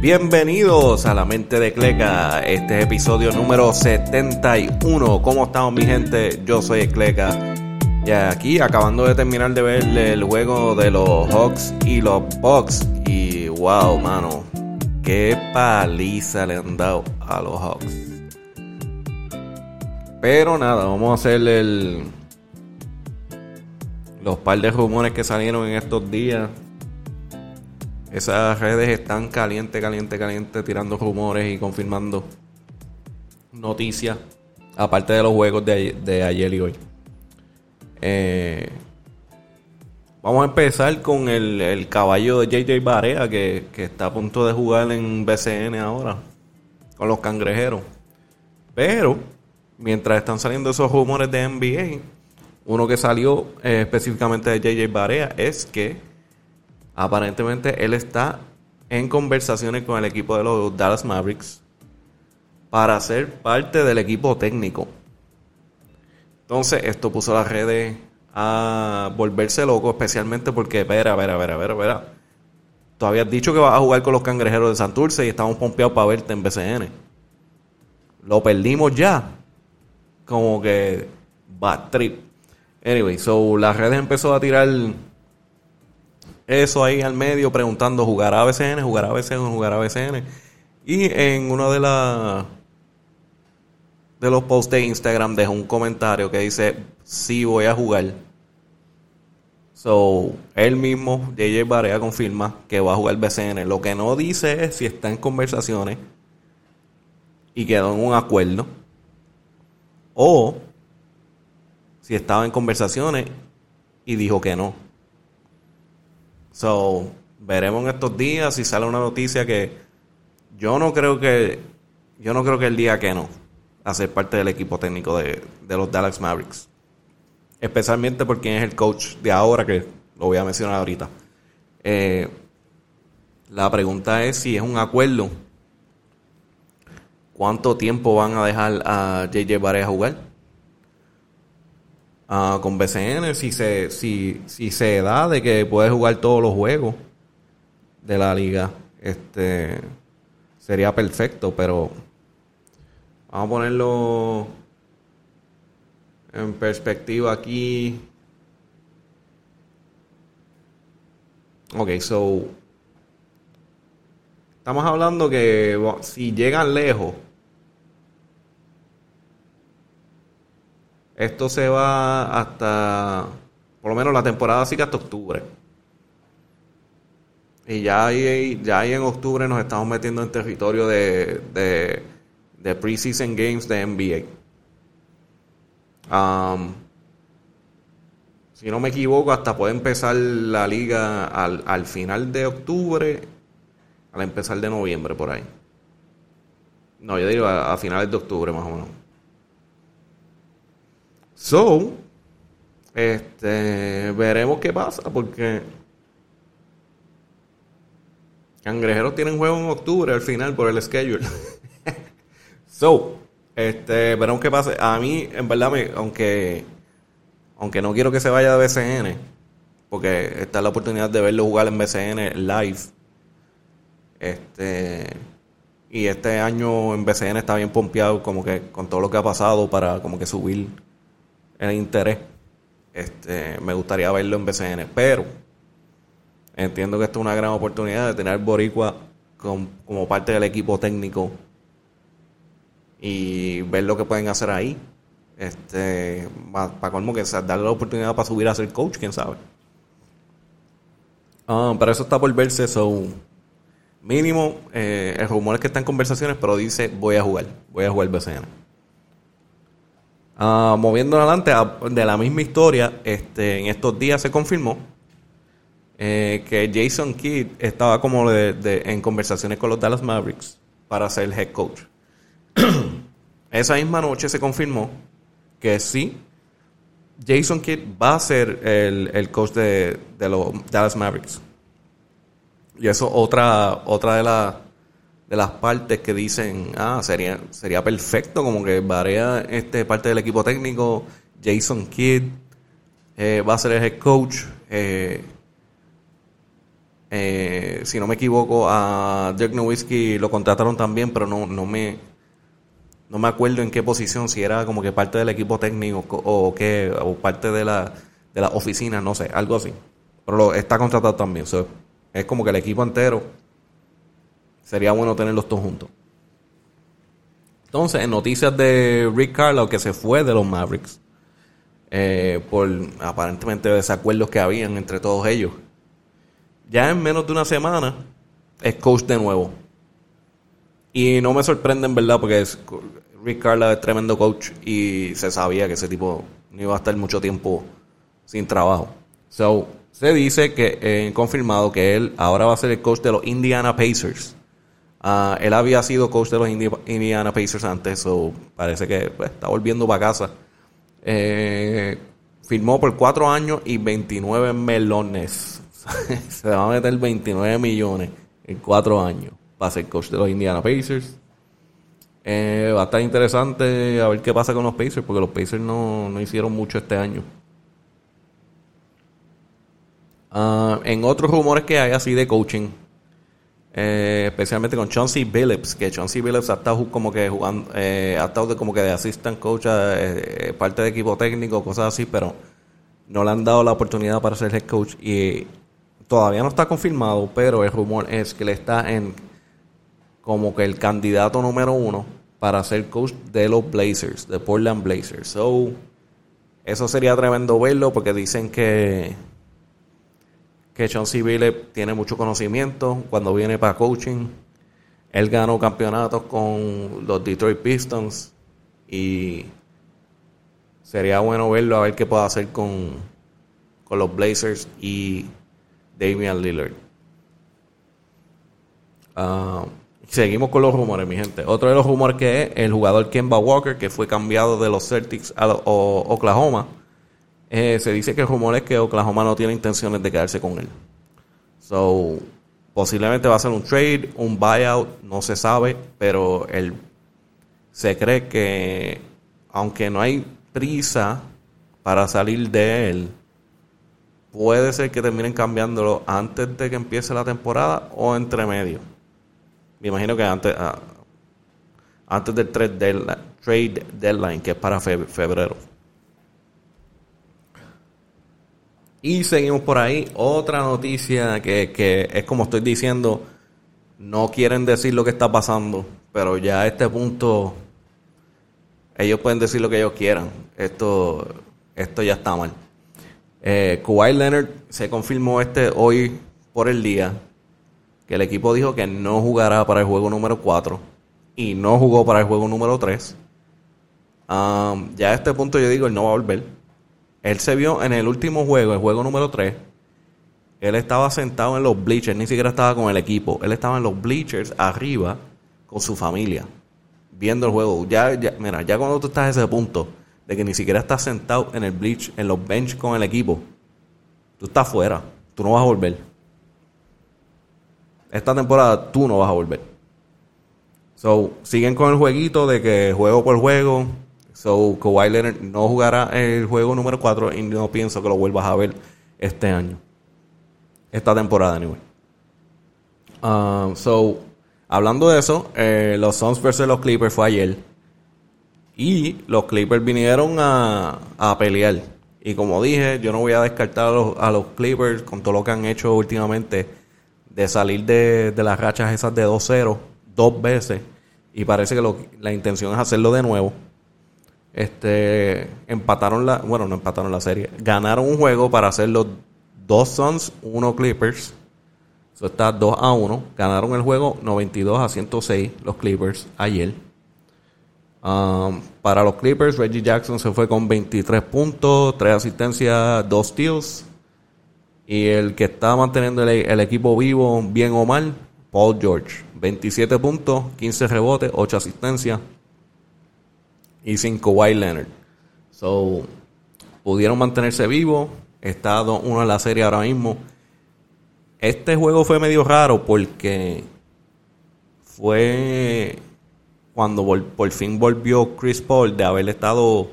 Bienvenidos a la mente de Cleca, este es episodio número 71. ¿Cómo estamos mi gente? Yo soy Cleca. Y aquí acabando de terminar de ver el juego de los Hawks y los Bucks. Y wow, mano, qué paliza le han dado a los Hawks. Pero nada, vamos a hacer el, los par de rumores que salieron en estos días esas redes están caliente, caliente, caliente, tirando rumores y confirmando noticias, aparte de los juegos de, ayer y hoy. Eh, vamos a empezar con el, caballo de JJ Barea, que, que, está a punto de jugar en BCN ahora, con los cangrejeros. Pero, mientras están saliendo esos rumores de NBA, uno que salió eh, específicamente de JJ Barea es que Aparentemente él está en conversaciones con el equipo de los Dallas Mavericks para ser parte del equipo técnico. Entonces esto puso las redes a volverse loco, especialmente porque, espera, espera, espera, espera, espera. Tú habías dicho que vas a jugar con los cangrejeros de Santurce y estamos pompeados para verte en BCN. Lo perdimos ya. Como que bad trip. Anyway, so las redes empezó a tirar eso ahí al medio preguntando, ¿jugará BCN? ¿Jugará BCN? ¿Jugará BCN? Y en uno de las de los posts de Instagram dejó un comentario que dice, sí voy a jugar. So, él mismo, JJ Barea, confirma que va a jugar BCN. Lo que no dice es si está en conversaciones y quedó en un acuerdo. O si estaba en conversaciones y dijo que no. So, veremos en estos días si sale una noticia que yo no creo que yo no creo que el día que no a ser parte del equipo técnico de, los Dallas Mavericks. Especialmente porque es el coach de ahora, que lo voy a mencionar ahorita. Eh, la pregunta es si es un acuerdo. ¿Cuánto tiempo van a dejar a JJ Barea jugar? Ah, con BCN, si se, si, si se da de que puede jugar todos los juegos de la liga, este sería perfecto, pero vamos a ponerlo en perspectiva aquí. Ok, so estamos hablando que si llegan lejos Esto se va hasta, por lo menos la temporada sigue hasta octubre. Y ya ahí, ya ahí en octubre nos estamos metiendo en territorio de, de, de preseason games de NBA. Um, si no me equivoco, hasta puede empezar la liga al, al final de octubre, al empezar de noviembre, por ahí. No, yo digo a finales de octubre más o menos. So, este, veremos qué pasa porque Cangrejeros tienen juego en octubre al final por el schedule. so, este, veremos qué pasa. A mí, en verdad, me, aunque, aunque no quiero que se vaya de BCN, porque está la oportunidad de verlo jugar en BCN live. Este, y este año en BCN está bien pompeado, como que con todo lo que ha pasado para como que subir el interés. Este, me gustaría verlo en BCN, pero entiendo que esto es una gran oportunidad de tener Boricua como parte del equipo técnico y ver lo que pueden hacer ahí. Este, para colmo que darle la oportunidad para subir a ser coach, quién sabe. Ah, pero eso está por verse, so mínimo, eh, el rumor es que está en conversaciones, pero dice voy a jugar, voy a jugar BCN. Uh, moviendo adelante de la misma historia, este, en estos días se confirmó eh, que Jason Kidd estaba como en conversaciones con los Dallas Mavericks para ser el head coach. Esa misma noche se confirmó que sí, Jason Kidd va a ser el, coach de, de, los Dallas Mavericks. Y eso otra, otra de las de las partes que dicen, ah, sería, sería perfecto, como que Varea este, parte del equipo técnico, Jason Kidd eh, va a ser el head coach. Eh, Eh, si no me equivoco, a Dirk Nowitzki lo contrataron también, pero no, no me no me acuerdo en qué posición, si era como que parte del equipo técnico o, qué, o parte de la, de la oficina, no sé, algo así. Pero lo, está contratado también. es como que el equipo entero sería bueno tenerlos todos juntos. Entonces, en noticias de Rick Carlisle, que se fue de los Mavericks, eh, por aparentemente desacuerdos que habían entre todos ellos, ya en menos de una semana es coach de nuevo. Y no me sorprende en verdad porque es, Rick Carlisle es tremendo coach y se sabía que ese tipo no iba a estar mucho tiempo sin trabajo. So, se dice que eh, confirmado que él ahora va a ser el coach de los Indiana Pacers. Ah, él había sido coach de los Indiana Pacers antes, so parece que pues, está volviendo para casa. Eh, firmó por cuatro años y 29 melones. se va a meter 29 millones en cuatro años para ser coach de los Indiana Pacers. Eh, va a estar interesante a ver qué pasa con los Pacers, porque los Pacers no, hicieron mucho este año. Ah, en otros rumores que hay así de coaching, eh, especialmente con Chauncey Billups, que Chauncey Billups ha estado como que jugando, eh, ha estado de, como que de assistant coach, parte de equipo técnico, cosas así, pero no le han dado la oportunidad para ser head coach y todavía no está confirmado, pero el rumor es que le está en como que el candidato número uno para ser coach de los Blazers, de Portland Blazers. So, eso sería tremendo verlo porque dicen que que Chauncey Billups tiene mucho conocimiento cuando viene para coaching. Él ganó campeonatos con los Detroit Pistons y sería bueno verlo a ver qué puede hacer con, con los Blazers y Damian Lillard. Ah, Seguimos con los rumores, mi gente. Otro de los rumores que es el jugador Kemba Walker, que fue cambiado de los Celtics a Oklahoma. Eh, se dice que el rumor es que Oklahoma no tiene intenciones de quedarse con él. So, posiblemente va a ser un trade, un buyout, no se sabe, pero él se cree que aunque no hay prisa para salir de él, puede ser que terminen cambiándolo antes de que empiece la temporada o entre medio. Me imagino que antes, ah, antes del trade deadline, que es para febrero. Y seguimos por ahí. Otra noticia que, que es como estoy diciendo, no quieren decir lo que está pasando, pero ya a este punto ellos pueden decir lo que ellos quieran. Esto, esto ya está mal. Eh, Kawhi Leonard se confirmó este hoy por el día que el equipo dijo que no jugará para el juego número 4 y no jugó para el juego número 3. Um, ya a este punto yo digo, él no va a volver. Él se vio en el último juego, el juego número 3. Él estaba sentado en los bleachers, ni siquiera estaba con el equipo. Él estaba en los bleachers arriba con su familia, viendo el juego. Ya, ya, mira, ya cuando tú estás a ese punto de que ni siquiera estás sentado en el bleach, en los bench con el equipo, tú estás fuera. Tú no vas a volver esta temporada tú no vas a volver. So, siguen con el jueguito de que juego por juego. So, Kawhi Leonard no jugará el juego número 4 y no pienso que lo vuelvas a ver este año. Esta temporada, anyway. Um, so, hablando de eso, eh, los Suns versus los Clippers fue ayer. Y los Clippers vinieron a, a pelear. Y como dije, yo no voy a descartar a los, Clippers con todo lo que han hecho últimamente de salir de, las rachas esas de 2-0 dos veces y parece que la intención es hacerlo de nuevo. Este empataron la, bueno, no empataron la serie, ganaron un juego para hacer los dos Suns, uno Clippers. Eso está 2 a 1. Ganaron el juego 92 a 106 los Clippers ayer. Um, para los Clippers, Reggie Jackson se fue con 23 puntos, 3 asistencias, 2 steals. Y el que está manteniendo el, equipo vivo, bien o mal, Paul George. 27 puntos, 15 rebotes, 8 asistencias y 5 White Leonard. So, pudieron mantenerse vivos. Está 1 en la serie ahora mismo. Este juego fue medio raro porque fue cuando por fin volvió Chris Paul de haber estado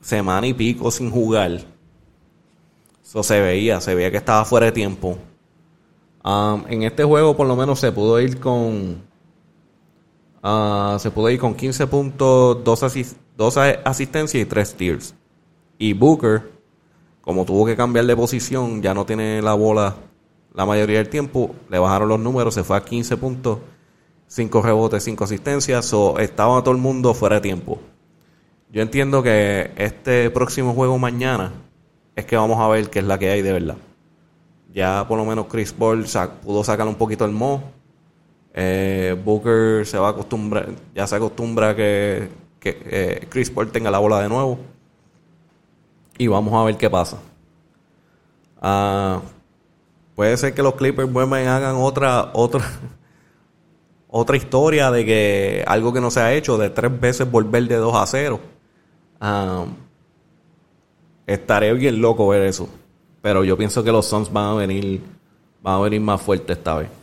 semana y pico sin jugar eso se veía, se veía que estaba fuera de tiempo. Um, en este juego por lo menos se pudo ir con uh, se pudo ir con 15 puntos, 2, asistencias y 3 steals. Y Booker, como tuvo que cambiar de posición, ya no tiene la bola la mayoría del tiempo, le bajaron los números, se fue a 15 puntos, 5 rebotes, 5 asistencias, o estaba todo el mundo fuera de tiempo. Yo entiendo que este próximo juego mañana es que vamos a ver qué es la que hay de verdad. Ya por lo menos Chris Paul pudo sacar un poquito el mo. Eh, Booker se va a acostumbrar, ya se acostumbra que, que eh, Chris Paul tenga la bola de nuevo. Y vamos a ver qué pasa. Ah, puede ser que los Clippers vuelvan hagan otra, otra, otra historia de que algo que no se ha hecho, de tres veces volver de 2 a 0. estaré bien loco ver eso. Pero yo pienso que los Suns van a venir, van a venir más fuertes esta vez.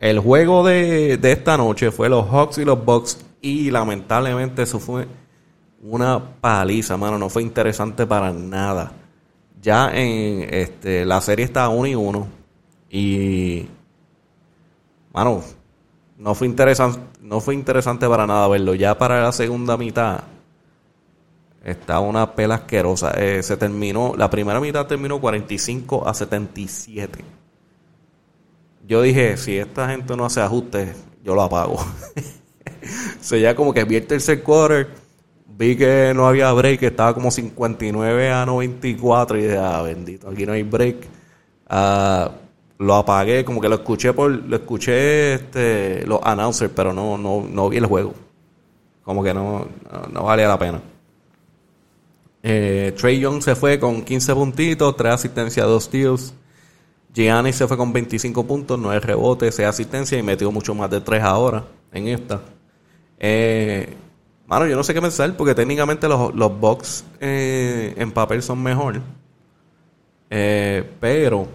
El juego de, de, esta noche fue los Hawks y los Bucks. Y lamentablemente eso fue una paliza, mano. No fue interesante para nada. Ya en este, la serie está 1 y 1. Y. Mano, no fue interesante, no fue interesante para nada verlo. Ya para la segunda mitad estaba una pela asquerosa. Eh, se terminó, la primera mitad terminó 45 a 77. Yo dije, si esta gente no hace ajustes, yo lo apago. se ya como que vi el tercer quarter, vi que no había break, estaba como 59 a 94 y dije, ah, bendito, aquí no hay break. Ah, lo apagué, como que lo escuché por, lo escuché este, los announcers, pero no, no, no vi el juego. Como que no, no valía la pena. Eh, Trey Young se fue con 15 puntitos, 3 asistencias, 2 steals. Gianni se fue con 25 puntos, 9 rebotes, 6 asistencias y metió mucho más de 3 ahora en esta. Eh, mano, yo no sé qué pensar porque técnicamente los, los Bucks eh, en papel son mejor. Eh, pero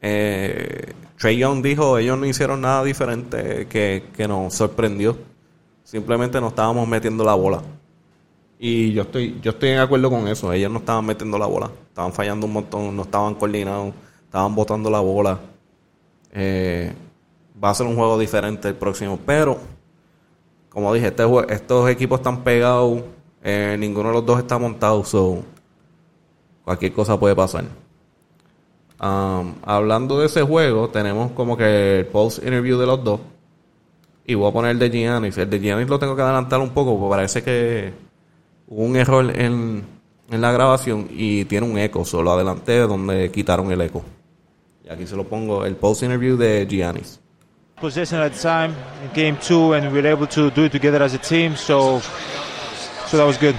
eh, Trey Young dijo, ellos no hicieron nada diferente que, que nos sorprendió. Simplemente nos estábamos metiendo la bola. Y yo estoy, yo estoy en acuerdo con eso. Ellos no estaban metiendo la bola. Estaban fallando un montón, no estaban coordinados, estaban botando la bola. Eh, va a ser un juego diferente el próximo. Pero, como dije, este, estos equipos están pegados. Eh, ninguno de los dos está montado. So, cualquier cosa puede pasar. Um, hablando de ese juego, tenemos como que el post interview de los dos. Y voy a poner el de Giannis. El de Giannis lo tengo que adelantar un poco, porque parece que hubo un error en, en la grabación y tiene un eco, solo adelante donde quitaron el eco. Y aquí se lo pongo, el post interview de Giannis. Possession at the time in game two, and we were able to do it together as a team, so so that was good.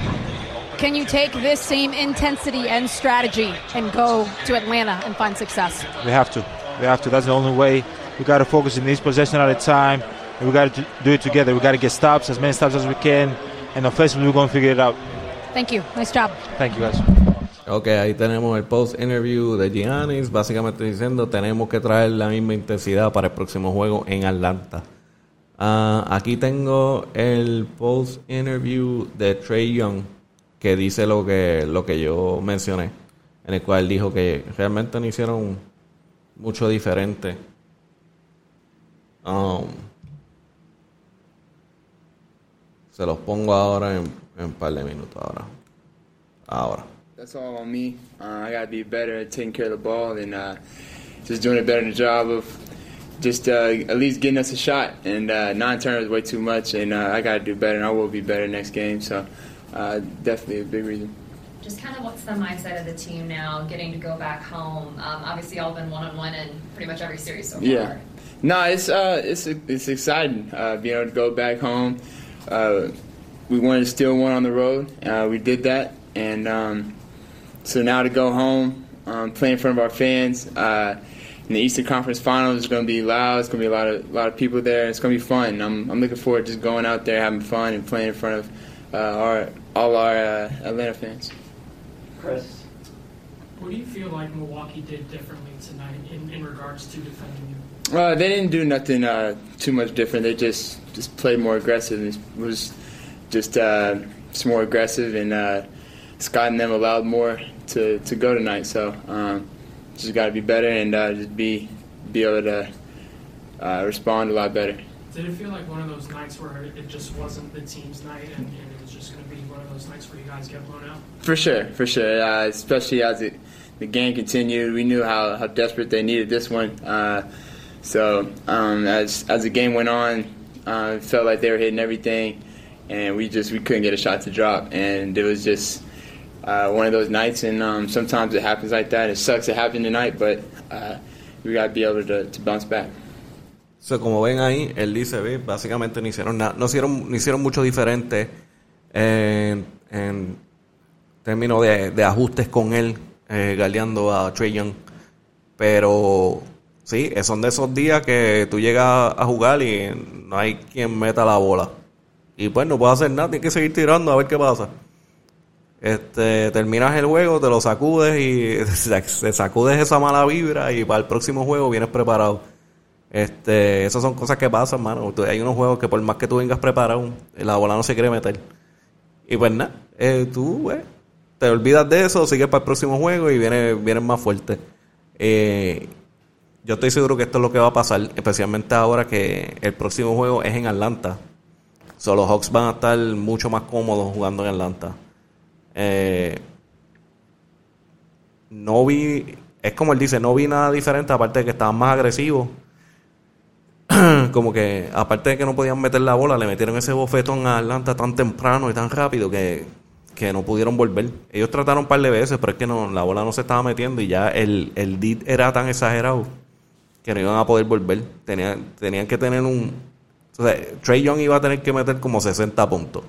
Can you take this same intensity and strategy and go to Atlanta and find success? We have to. We have to. That's the only way. We got to focus in each possession at a time, and we got to do it together. We got to get stops, as many stops as we can, and offensively we're going to figure it out. Thank you. Nice job. Thank you, guys. Ok, ahí tenemos el post interview de Giannis, básicamente diciendo tenemos que traer la misma intensidad para el próximo juego en Atlanta. Uh, aquí tengo el post interview de Trey Young que dice lo que lo que yo mencioné, en el cual dijo que realmente no hicieron mucho diferente. Um, Se los pongo ahora en, en un par de minutos ahora. Ahora. That's all on me. Uh, I got to be better at taking care of the ball and uh, just doing a better job of just uh, at least getting us a shot. And uh, nine turnovers way too much, and uh, I got to do better, and I will be better next game. So uh, definitely a big reason. Just kind of what's the mindset of the team now, getting to go back home? Um, obviously, all been one on one in pretty much every series so far. Yeah. No, it's uh, it's it's exciting uh, being able to go back home. Uh, we wanted to steal one on the road. Uh, we did that, and um, so now to go home, um, play in front of our fans. Uh, in the Eastern Conference Finals, it's going to be loud. It's going to be a lot of a lot of people there. It's going to be fun. I'm I'm looking forward to just going out there, having fun, and playing in front of uh, our all our uh, Atlanta fans. Chris, what do you feel like Milwaukee did differently tonight in, in regards to defending you? Uh, they didn't do nothing uh, too much different. They just just played more aggressive. It was just uh, just more aggressive, and uh, Scott and them allowed more to, to go tonight. So um, just got to be better and uh, just be be able to uh, respond a lot better. Did it feel like one of those nights where it just wasn't the team's night and, and it was just going to be one of those nights where you guys get blown out? For sure, for sure. Uh, especially as it, the game continued, we knew how, how desperate they needed this one. Uh, so um, as as the game went on, it felt like they were hitting everything, and we just we couldn't get a shot to drop, and it was just uh, one of those nights. And um, sometimes it happens like that. It sucks it happened tonight, but uh, we got to be able to, to bounce back. So, como ven ahí, dice, ve, básicamente no hicieron nada, no hicieron, no hicieron mucho diferente en, en términos de, de ajustes con él, eh, galeando a Trey Young. Pero sí, son de esos días que tú llegas a jugar y no hay quien meta la bola. Y pues no puedes hacer nada, tienes que seguir tirando a ver qué pasa. Este, terminas el juego, te lo sacudes y te sacudes esa mala vibra y para el próximo juego vienes preparado. Este, esas son cosas que pasan, mano. Hay unos juegos que por más que tú vengas preparado, la bola no se quiere meter. Y pues nada, eh, tú, eh, te olvidas de eso, sigues para el próximo juego y vienes viene más fuerte. Eh, yo estoy seguro que esto es lo que va a pasar, especialmente ahora que el próximo juego es en Atlanta. So, los Hawks van a estar mucho más cómodos jugando en Atlanta. Eh, no vi, es como él dice, no vi nada diferente, aparte de que estaban más agresivos. como que, aparte de que no podían meter la bola, le metieron ese bofetón a Atlanta tan temprano y tan rápido que, que no pudieron volver. Ellos trataron un par de veces, pero es que no, la bola no se estaba metiendo y ya el, el era tan exagerado que no iban a poder volver. Tenían, tenían que tener un... O Trey Young iba a tener que meter como 60 puntos.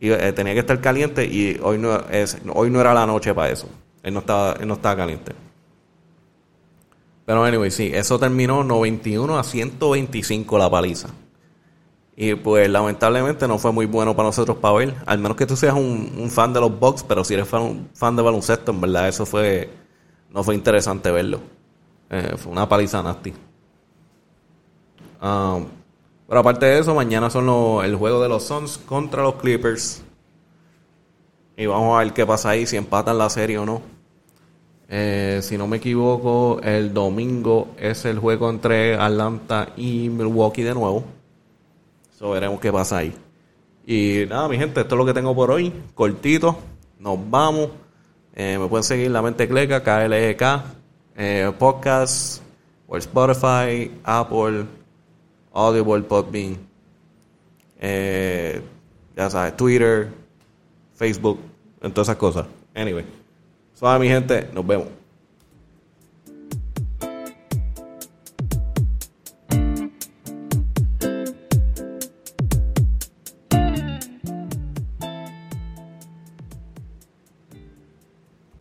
Y, eh, tenía que estar caliente y hoy no, es, hoy no era la noche para eso. Él no estaba, él no estaba caliente. Pero anyway, sí, eso terminó 91 a 125 la paliza. Y pues lamentablemente no fue muy bueno para nosotros para ver. Al menos que tú seas un, un fan de los Bucks, pero si eres fan, fan de baloncesto, en verdad eso fue no fue interesante verlo. Eh, fue una paliza nasty. Um, pero aparte de eso, mañana son el juego de los Suns contra los Clippers. Y vamos a ver qué pasa ahí, si empatan la serie o no. Eh, si no me equivoco, el domingo es el juego entre Atlanta y Milwaukee de nuevo. So, veremos qué pasa ahí. Y nada, mi gente, esto es lo que tengo por hoy. Cortito. Nos vamos. Eh, me pueden seguir La Mente Cleca, KLEK, eh, podcast, Spotify, Apple, Audible, Podbean. Eh, ya sabes, Twitter, Facebook, en todas esas cosas. Anyway. So, mi gente, nos vemos.